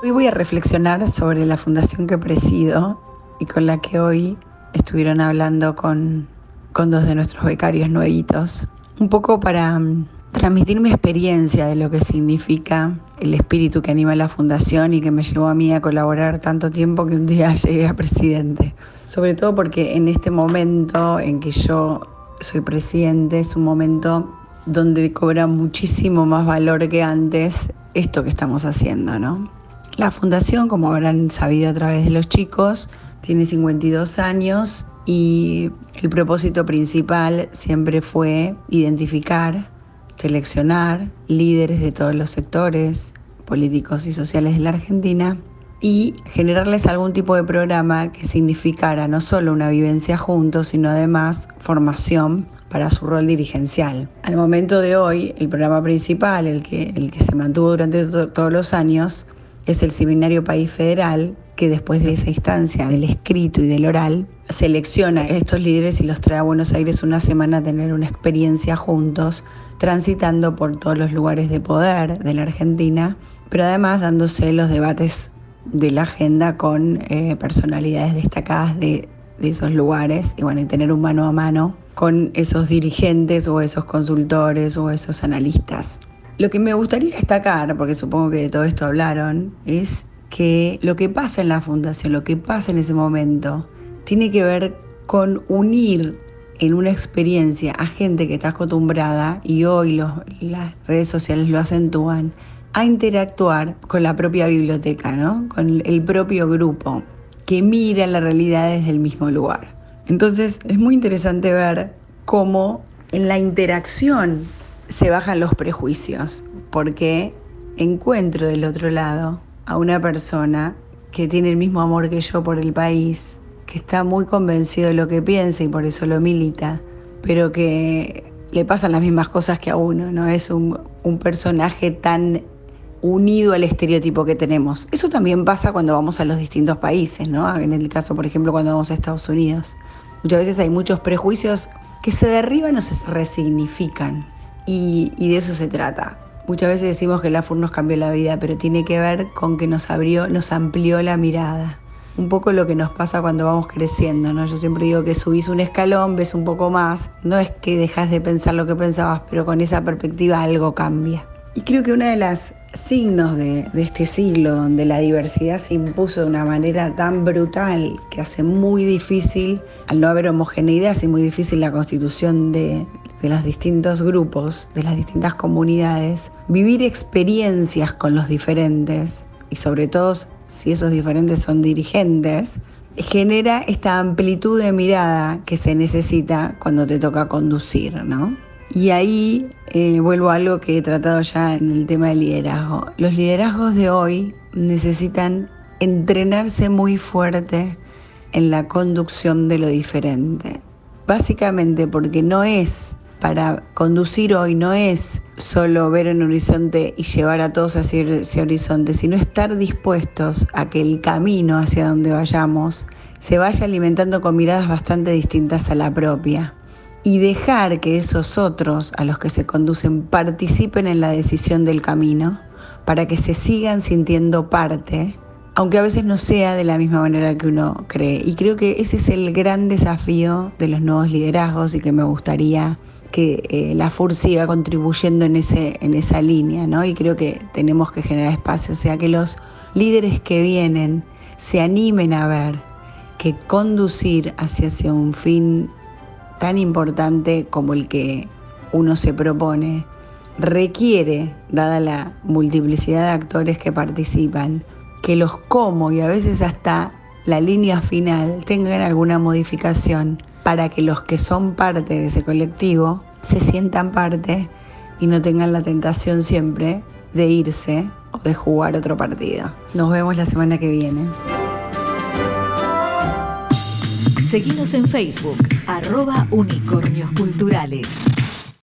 Hoy voy a reflexionar sobre la fundación que presido y con la que hoy estuvieron hablando con, con dos de nuestros becarios nuevitos. Un poco para mm, transmitir mi experiencia de lo que significa el espíritu que anima la fundación y que me llevó a mí a colaborar tanto tiempo que un día llegué a presidente. Sobre todo porque en este momento en que yo soy presidente es un momento donde cobra muchísimo más valor que antes esto que estamos haciendo, ¿no? La fundación, como habrán sabido a través de los chicos, tiene 52 años y el propósito principal siempre fue identificar, seleccionar líderes de todos los sectores políticos y sociales de la Argentina y generarles algún tipo de programa que significara no solo una vivencia juntos, sino además formación para su rol dirigencial. Al momento de hoy, el programa principal, el que, el que se mantuvo durante todos los años, es el Seminario País Federal, que después de esa instancia del escrito y del oral, selecciona a estos líderes y los trae a Buenos Aires una semana a tener una experiencia juntos, transitando por todos los lugares de poder de la Argentina, pero además dándose los debates de la agenda con eh, personalidades destacadas de, esos lugares y bueno, y tener un mano a mano con esos dirigentes o esos consultores o esos analistas. Lo que me gustaría destacar, porque supongo que de todo esto hablaron, es que lo que pasa en la fundación, lo que pasa en ese momento, tiene que ver con unir en una experiencia a gente que está acostumbrada, y hoy las redes sociales lo acentúan, a interactuar con la propia biblioteca, ¿no? con el propio grupo, que mira la realidad desde el mismo lugar. Entonces es muy interesante ver cómo en la interacción se bajan los prejuicios, porque encuentro del otro lado a una persona que tiene el mismo amor que yo por el país, que está muy convencido de lo que piensa y por eso lo milita, pero que le pasan las mismas cosas que a uno, no es un, un personaje tan unido al estereotipo que tenemos. Eso también pasa cuando vamos a los distintos países, ¿no? En el caso, por ejemplo, cuando vamos a Estados Unidos. Muchas veces hay muchos prejuicios que se derriban o se resignifican. Y, de eso se trata. Muchas veces decimos que la FUR nos cambió la vida, pero tiene que ver con que nos abrió, nos amplió la mirada. Un poco lo que nos pasa cuando vamos creciendo, ¿no? Yo siempre digo que subís un escalón, ves un poco más. No es que dejas de pensar lo que pensabas, pero con esa perspectiva algo cambia. Y creo que una de las signos de, de, este siglo, donde la diversidad se impuso de una manera tan brutal que hace muy difícil, al no haber homogeneidad, hace muy difícil la constitución de de los distintos grupos, de las distintas comunidades, vivir experiencias con los diferentes y sobre todo si esos diferentes son dirigentes, genera esta amplitud de mirada que se necesita cuando te toca conducir, ¿no? Y ahí eh, vuelvo a algo que he tratado ya en el tema del liderazgo. Los liderazgos de hoy necesitan entrenarse muy fuerte en la conducción de lo diferente. Básicamente porque no es para conducir hoy no es solo ver un horizonte y llevar a todos hacia ese horizonte, sino estar dispuestos a que el camino hacia donde vayamos se vaya alimentando con miradas bastante distintas a la propia y dejar que esos otros a los que se conducen participen en la decisión del camino para que se sigan sintiendo parte, aunque a veces no sea de la misma manera que uno cree. Y creo que ese es el gran desafío de los nuevos liderazgos y que me gustaría que eh, la FUR siga contribuyendo en, ese, en esa línea, ¿no? Y creo que tenemos que generar espacio, o sea, que los líderes que vienen se animen a ver que conducir hacia, hacia un fin tan importante como el que uno se propone requiere, dada la multiplicidad de actores que participan, que los cómo y a veces hasta la línea final tengan alguna modificación para que los que son parte de ese colectivo se sientan parte y no tengan la tentación siempre de irse o de jugar otro partido. Nos vemos la semana que viene. Seguimos en Facebook, arroba unicornios culturales.